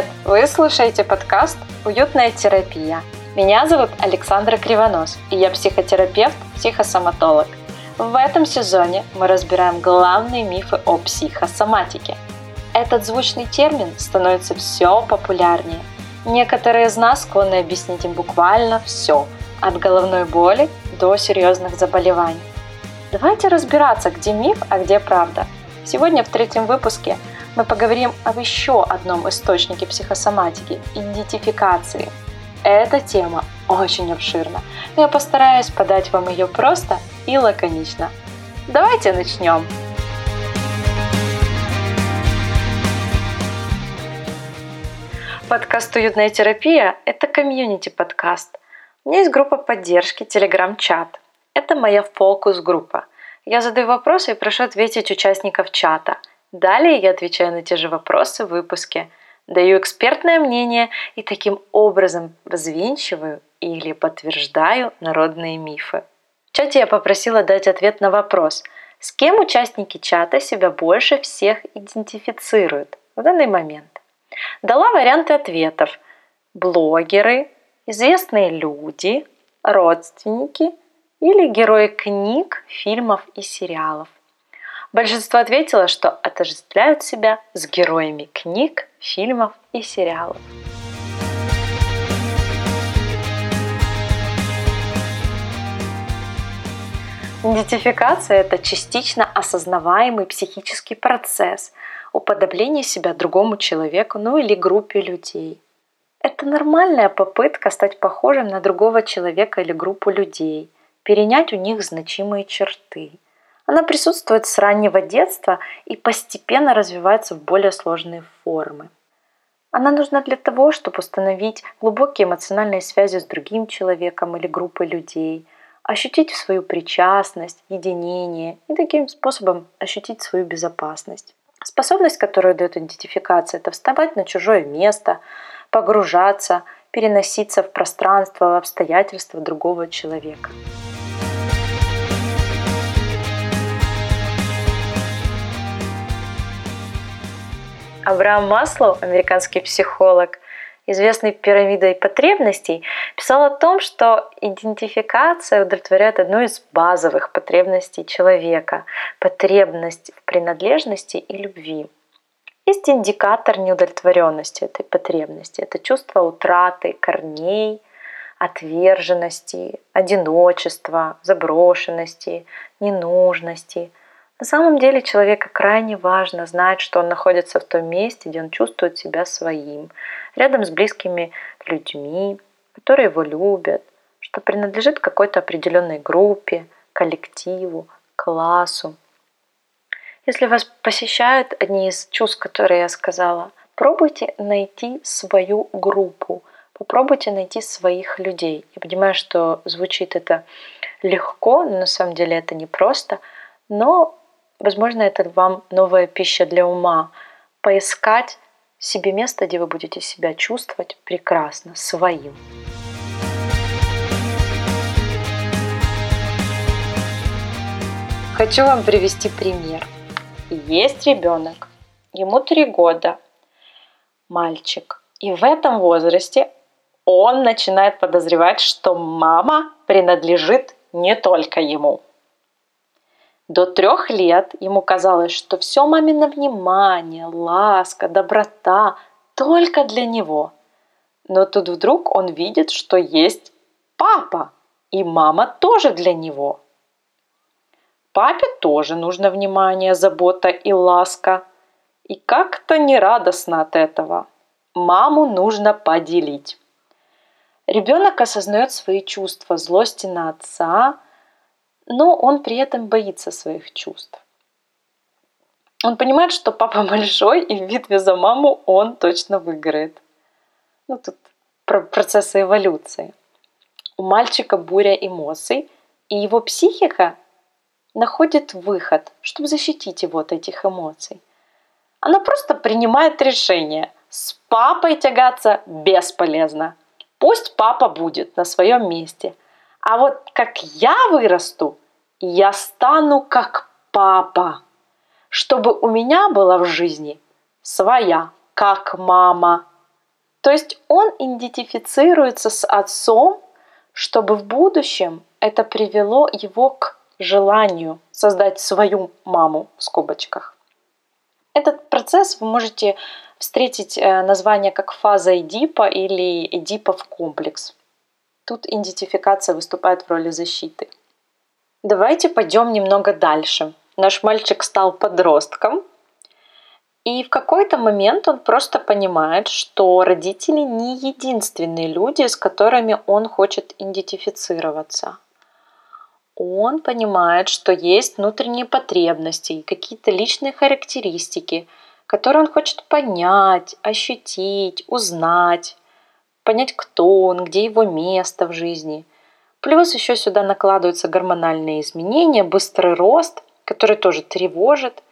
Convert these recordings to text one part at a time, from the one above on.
Привет! Вы слушаете подкаст «Уютная терапия». Меня зовут Александра Кривонос, и я психотерапевт, психосоматолог. В этом сезоне мы разбираем главные мифы о психосоматике. Этот звучный термин становится все популярнее. Некоторые из нас склонны объяснить им буквально все, от головной боли до серьезных заболеваний. Давайте разбираться, где миф, а где правда. Сегодня в третьем выпуске мы поговорим об еще одном источнике психосоматики – идентификации. Эта тема очень обширна, но я постараюсь подать вам ее просто и лаконично. Давайте начнем! Подкаст «Уютная терапия» – это комьюнити-подкаст. У меня есть группа поддержки, телеграм-чат. Это моя фокус-группа. Я задаю вопросы и прошу ответить участников чата – Далее я отвечаю на те же вопросы в выпуске, даю экспертное мнение и таким образом развенчиваю или подтверждаю народные мифы. В чате я попросила дать ответ на вопрос, с кем участники чата себя больше всех идентифицируют в данный момент. Дала варианты ответов. Блогеры, известные люди, родственники или герои книг, фильмов и сериалов. Большинство ответило, что отождествляют себя с героями книг, фильмов и сериалов. Идентификация – это частично осознаваемый психический процесс уподобления себя другому человеку, ну или группе людей. Это нормальная попытка стать похожим на другого человека или группу людей, перенять у них значимые черты – она присутствует с раннего детства и постепенно развивается в более сложные формы. Она нужна для того, чтобы установить глубокие эмоциональные связи с другим человеком или группой людей, ощутить свою причастность, единение и таким способом ощутить свою безопасность. Способность, которую дает идентификация, это вставать на чужое место, погружаться, переноситься в пространство, в обстоятельства другого человека. Абрaham Маслоу, американский психолог, известный пирамидой потребностей, писал о том, что идентификация удовлетворяет одну из базовых потребностей человека – потребность в принадлежности и любви. Есть индикатор неудовлетворенности этой потребности. Это чувство утраты корней, отверженности, одиночества, заброшенности, ненужности – на самом деле человеку крайне важно знать, что он находится в том месте, где он чувствует себя своим, рядом с близкими людьми, которые его любят, что принадлежит какой-то определенной группе, коллективу, классу. Если вас посещают одни из чувств, которые я сказала, пробуйте найти свою группу, попробуйте найти своих людей. Я понимаю, что звучит это легко, но на самом деле это непросто, но Возможно, это вам новая пища для ума. Поискать себе место, где вы будете себя чувствовать прекрасно, своим. Хочу вам привести пример. Есть ребенок, ему три года, мальчик. И в этом возрасте он начинает подозревать, что мама принадлежит не только ему. До трех лет ему казалось, что все мамино внимание, ласка, доброта только для него. Но тут вдруг он видит, что есть папа, и мама тоже для него. Папе тоже нужно внимание, забота и ласка. И как-то нерадостно от этого. Маму нужно поделить. Ребенок осознает свои чувства злости на отца, но он при этом боится своих чувств. Он понимает, что папа большой, и в битве за маму он точно выиграет. Ну, тут про процессы эволюции. У мальчика буря эмоций, и его психика находит выход, чтобы защитить его от этих эмоций. Она просто принимает решение. С папой тягаться бесполезно. Пусть папа будет на своем месте. А вот как я вырасту, я стану как папа, чтобы у меня была в жизни своя, как мама, То есть он идентифицируется с отцом, чтобы в будущем это привело его к желанию создать свою маму в скобочках. Этот процесс вы можете встретить э, название как фаза Эдипа или Эдипов комплекс. Тут идентификация выступает в роли защиты. Давайте пойдем немного дальше. Наш мальчик стал подростком, и в какой-то момент он просто понимает, что родители не единственные люди, с которыми он хочет идентифицироваться. Он понимает, что есть внутренние потребности и какие-то личные характеристики, которые он хочет понять, ощутить, узнать, понять, кто он, где его место в жизни. Плюс еще сюда накладываются гормональные изменения, быстрый рост, который тоже тревожит –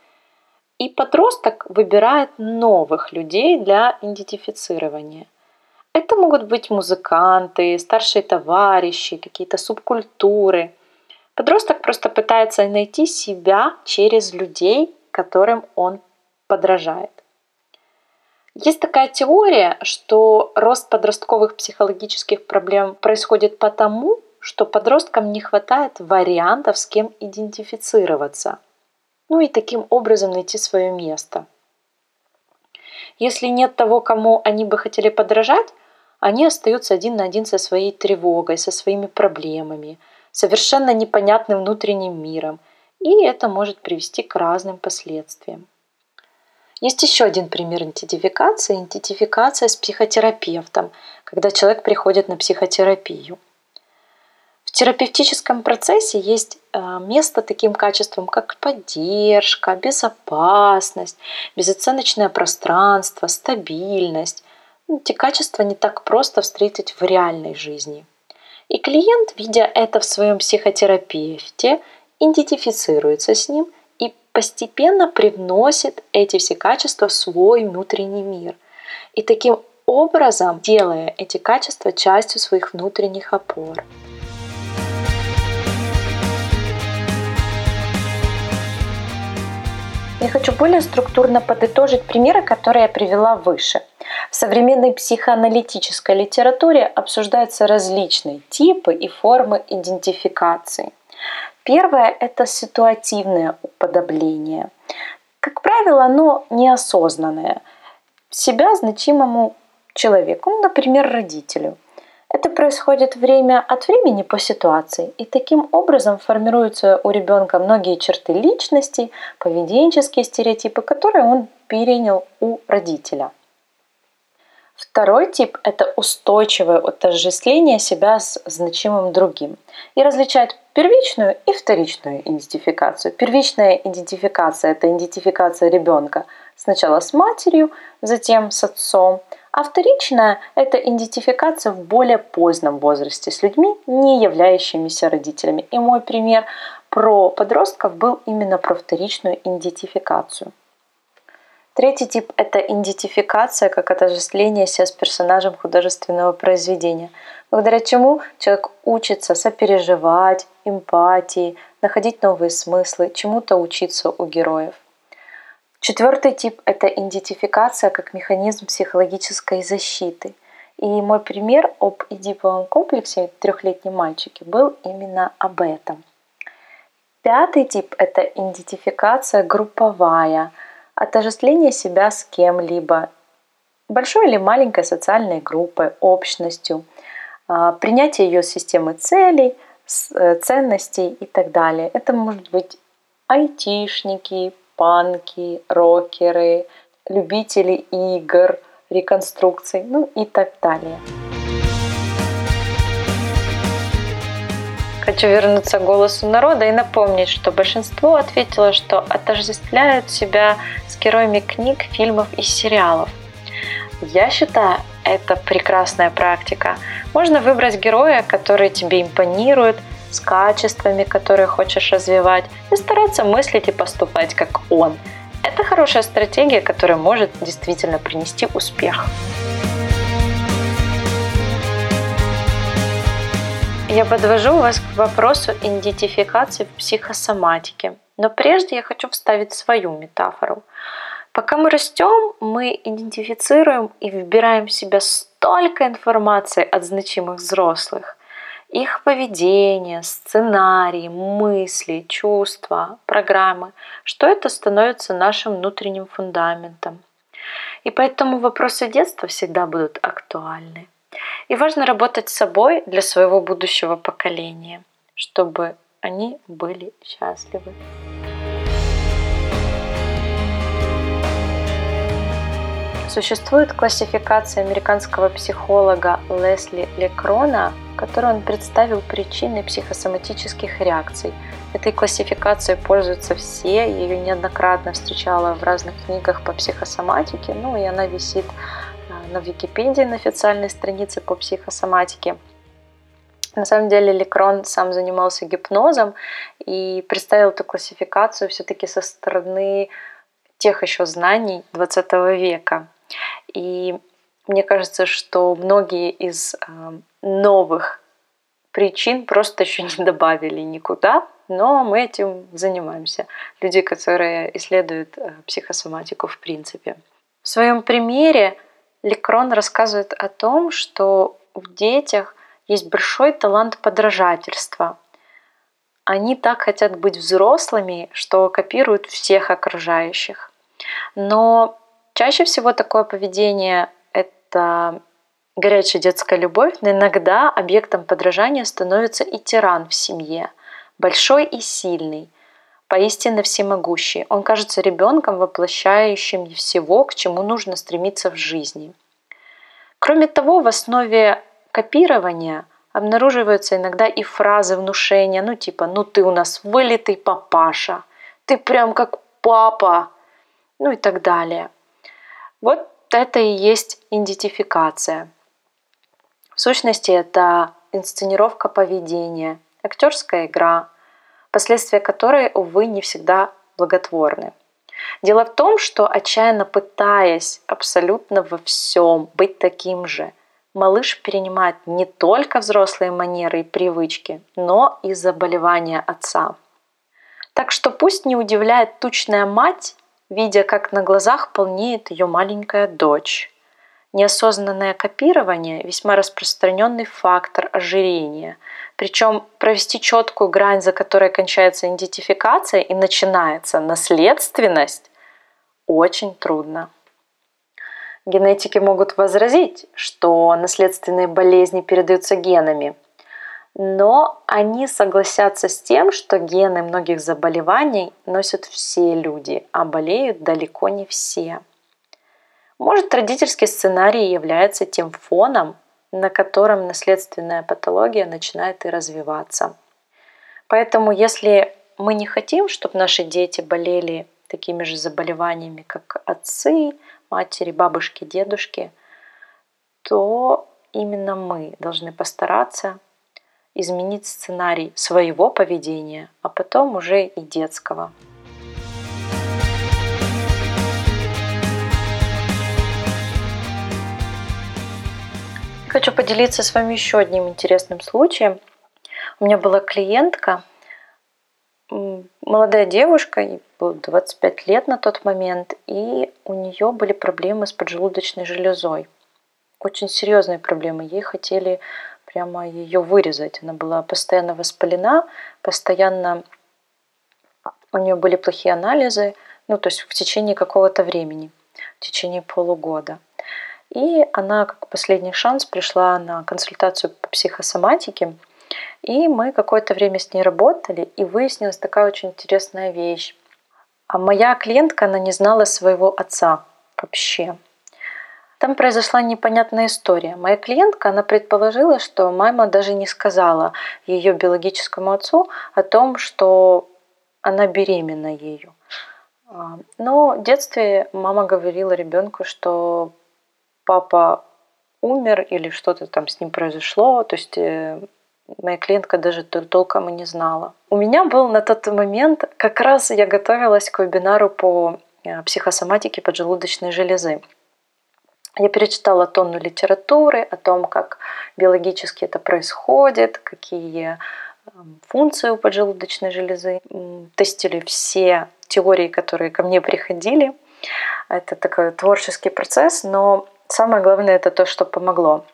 и подросток выбирает новых людей для идентифицирования. Это могут быть музыканты, старшие товарищи, какие-то субкультуры. Подросток просто пытается найти себя через людей, которым он подражает. Есть такая теория, что рост подростковых психологических проблем происходит потому, что подросткам не хватает вариантов, с кем идентифицироваться – ну и таким образом найти свое место. Если нет того, кому они бы хотели подражать, они остаются один на один со своей тревогой, со своими проблемами, совершенно непонятным внутренним миром, и это может привести к разным последствиям. Есть еще один пример идентификации – идентификация с психотерапевтом, когда человек приходит на психотерапию – в терапевтическом процессе есть э, место таким качествам, как поддержка, безопасность, безоценочное пространство, стабильность. Ну, эти качества не так просто встретить в реальной жизни. И клиент, видя это в своем психотерапевте, идентифицируется с ним постепенно привносит эти все качества в свой внутренний мир. И таким образом делая эти качества частью своих внутренних опор. Я хочу более структурно подытожить примеры, которые я привела выше. В современной психоаналитической литературе обсуждаются различные типы и формы идентификации. Первое – это ситуативное уподобление. Как правило, оно неосознанное. Себя значимому человеку, например, родителю – это происходит время от времени по ситуации, и таким образом формируются у ребенка многие черты личности, поведенческие стереотипы, которые он перенял у родителя. Второй тип – это устойчивое отождествление себя с значимым другим и различает первичную и вторичную идентификацию. Первичная идентификация – это идентификация ребенка сначала с матерью, затем с отцом – а вторичная – это идентификация в более позднем возрасте с людьми, не являющимися родителями. И мой пример про подростков был именно про вторичную идентификацию. Третий тип – это идентификация как отождествление себя с персонажем художественного произведения, благодаря чему человек учится сопереживать, эмпатии, находить новые смыслы, чему-то учиться у героев – Четвертый тип – это идентификация как механизм психологической защиты. И мой пример об эдиповом комплексе трехлетнем мальчике был именно об этом. Пятый тип – это идентификация групповая, отождествление себя с кем-либо, большой или маленькой социальной группой, общностью, а, принятие ее системы целей, э, ценностей и так далее. Это может быть айтишники, панки, рокеры, любители игр, реконструкций, ну и так далее. Хочу вернуться к голосу народа и напомнить, что большинство ответило, что отождествляют себя с героями книг, фильмов и сериалов. Я считаю, это прекрасная практика. Можно выбрать героя, который тебе импонирует, с качествами, которые хочешь развивать, и стараться мыслить и поступать как он. Это хорошая стратегия, которая может действительно принести успех. Я подвожу вас к вопросу идентификации в психосоматике. Но прежде я хочу вставить свою метафору. Пока мы растем, мы идентифицируем и выбираем в себя столько информации от значимых взрослых. Их поведение, сценарии, мысли, чувства, программы, что это становится нашим внутренним фундаментом. И поэтому вопросы детства всегда будут актуальны. И важно работать с собой для своего будущего поколения, чтобы они были счастливы. Существует классификация американского психолога Лесли Лекрона, в которой он представил причины психосоматических реакций. Этой классификацией пользуются все, ее неоднократно встречала в разных книгах по психосоматике, ну и она висит на Википедии на официальной странице по психосоматике. На самом деле Лекрон сам занимался гипнозом и представил эту классификацию все-таки со стороны тех еще знаний 20 века. И мне кажется, что многие из э, новых причин просто еще не добавили никуда, но мы этим занимаемся. Люди, которые исследуют э, психосоматику в принципе. В своем примере Лекрон рассказывает о том, что в детях есть большой талант подражательства. Они так хотят быть взрослыми, что копируют всех окружающих. Но чаще всего такое поведение – это горячая детская любовь, но иногда объектом подражания становится и тиран в семье, большой и сильный, поистине всемогущий. Он кажется ребенком, воплощающим всего, к чему нужно стремиться в жизни. Кроме того, в основе копирования обнаруживаются иногда и фразы внушения, ну типа «ну ты у нас вылитый папаша», «ты прям как папа», ну и так далее. Вот это и есть идентификация. В сущности, это инсценировка поведения, актерская игра, последствия которой, увы, не всегда благотворны. Дело в том, что отчаянно пытаясь абсолютно во всем быть таким же, малыш перенимает не только взрослые манеры и привычки, но и заболевания отца. Так что пусть не удивляет тучная мать, видя, как на глазах полнеет ее маленькая дочь. Неосознанное копирование – весьма распространенный фактор ожирения. Причем провести четкую грань, за которой кончается идентификация и начинается наследственность, очень трудно. Генетики могут возразить, что наследственные болезни передаются генами, но они согласятся с тем, что гены многих заболеваний носят все люди, а болеют далеко не все. Может, родительский сценарий является тем фоном, на котором наследственная патология начинает и развиваться. Поэтому, если мы не хотим, чтобы наши дети болели такими же заболеваниями, как отцы, матери, бабушки, дедушки, то именно мы должны постараться изменить сценарий своего поведения, а потом уже и детского. Хочу поделиться с вами еще одним интересным случаем. У меня была клиентка, молодая девушка, ей было 25 лет на тот момент, и у нее были проблемы с поджелудочной железой. Очень серьезные проблемы. Ей хотели прямо ее вырезать. Она была постоянно воспалена, постоянно у нее были плохие анализы, ну то есть в течение какого-то времени, в течение полугода. И она, как последний шанс, пришла на консультацию по психосоматике – и мы какое-то время с ней работали, и выяснилась такая очень интересная вещь. А моя клиентка, она не знала своего отца вообще. Там произошла непонятная история. Моя клиентка, она предположила, что мама даже не сказала ее биологическому отцу о том, что она беременна ею. А, но в детстве мама говорила ребенку, что папа умер или что-то там с ним произошло, то есть э, моя клиентка даже толком и не знала. У меня был на тот момент, как раз я готовилась к вебинару по э, психосоматике поджелудочной железы. Я перечитала тонну литературы о том, как биологически это происходит, какие эм, функции у поджелудочной железы. Тестили все теории, которые ко мне приходили. Это такой творческий процесс, но самое главное это то, что помогло.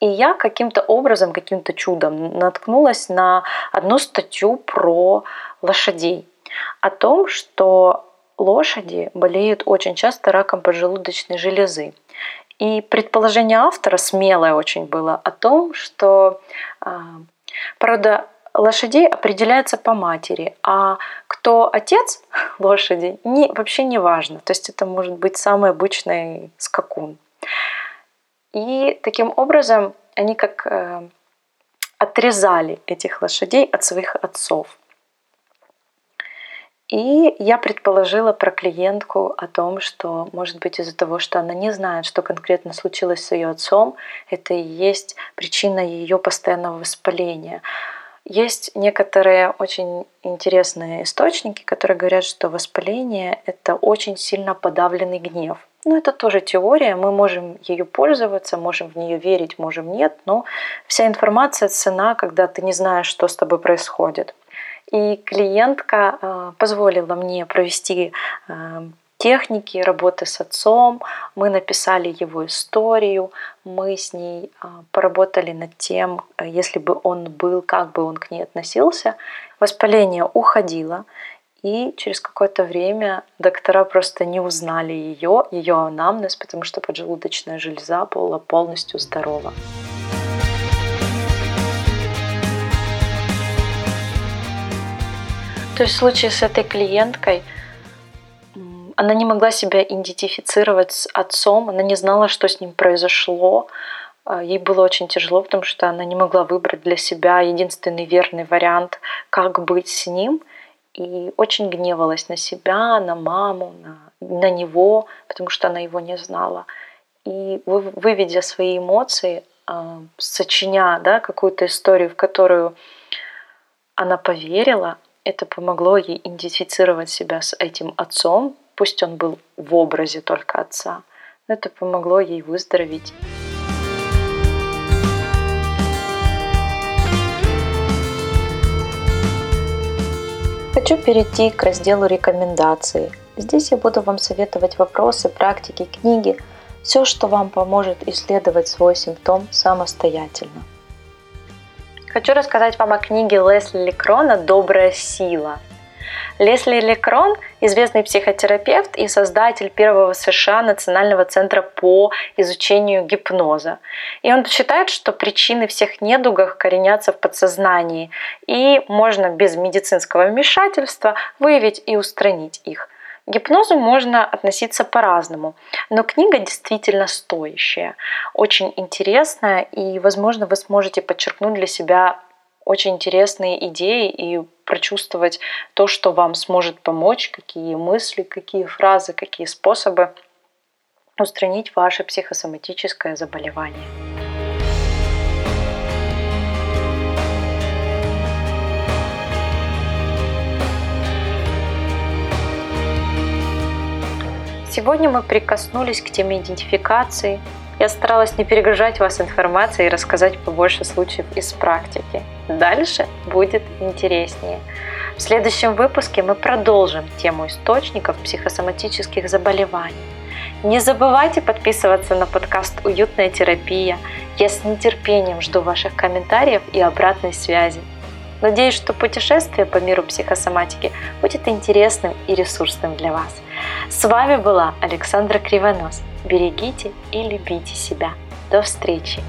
И я каким-то образом, каким-то чудом наткнулась на одну статью про лошадей. О том, что лошади болеют очень часто раком поджелудочной железы. И предположение автора смелое очень было о том, что а, порода лошадей определяется по матери, а кто отец лошади, не, вообще не важно. То есть это может быть самый обычный скакун. И таким образом они как э, отрезали этих лошадей от своих отцов. И я предположила про клиентку о том, что, может быть, из-за того, что она не знает, что конкретно случилось с ее отцом, это и есть причина ее постоянного воспаления. Есть некоторые очень интересные источники, которые говорят, что воспаление — это очень сильно подавленный гнев. Ну, это тоже теория, мы можем ее пользоваться, можем в нее верить, можем нет, но вся информация цена, когда ты не знаешь, что с тобой происходит. И клиентка э, позволила мне провести э, техники работы с отцом, мы написали его историю, мы с ней э, поработали над тем, если бы он был, как бы он к ней относился. Воспаление уходило, и через какое-то время доктора просто не узнали ее, ее анамнез, потому что поджелудочная железа была полностью здорова. То есть в случае с этой клиенткой она не могла себя идентифицировать с отцом, она не знала, что с ним произошло. А, ей было очень тяжело, потому что она не могла выбрать для себя единственный верный вариант, как быть с ним. И очень гневалась на себя, на маму, на, на него, потому что она его не знала. И выведя свои эмоции, а, сочиня да, какую-то историю, в которую она поверила, это помогло ей идентифицировать себя с этим отцом, пусть он был в образе только отца, но это помогло ей выздороветь. Хочу перейти к разделу рекомендаций. Здесь я буду вам советовать вопросы, практики, книги, все, что вам поможет исследовать свой симптом самостоятельно. Хочу рассказать вам о книге Лесли Лекрона «Добрая сила». Лесли Лекрон – известный психотерапевт и создатель первого в США Национального центра по изучению гипноза. И он считает, что причины всех недугов коренятся в подсознании, и можно без медицинского вмешательства выявить и устранить их. К гипнозу можно относиться по-разному, но книга действительно стоящая, очень интересная, и, возможно, вы сможете подчеркнуть для себя очень интересные идеи и прочувствовать то, что вам сможет помочь, какие мысли, какие фразы, какие способы устранить ваше психосоматическое заболевание. Сегодня мы прикоснулись к теме идентификации. Я старалась не перегружать вас информацией и рассказать побольше случаев из практики. Дальше будет интереснее. В следующем выпуске мы продолжим тему источников психосоматических заболеваний. Не забывайте подписываться на подкаст «Уютная терапия». Я с нетерпением жду ваших комментариев и обратной связи. Надеюсь, что путешествие по миру психосоматики будет интересным и ресурсным для вас. С вами была Александра Кривонос. Берегите и любите себя. До встречи!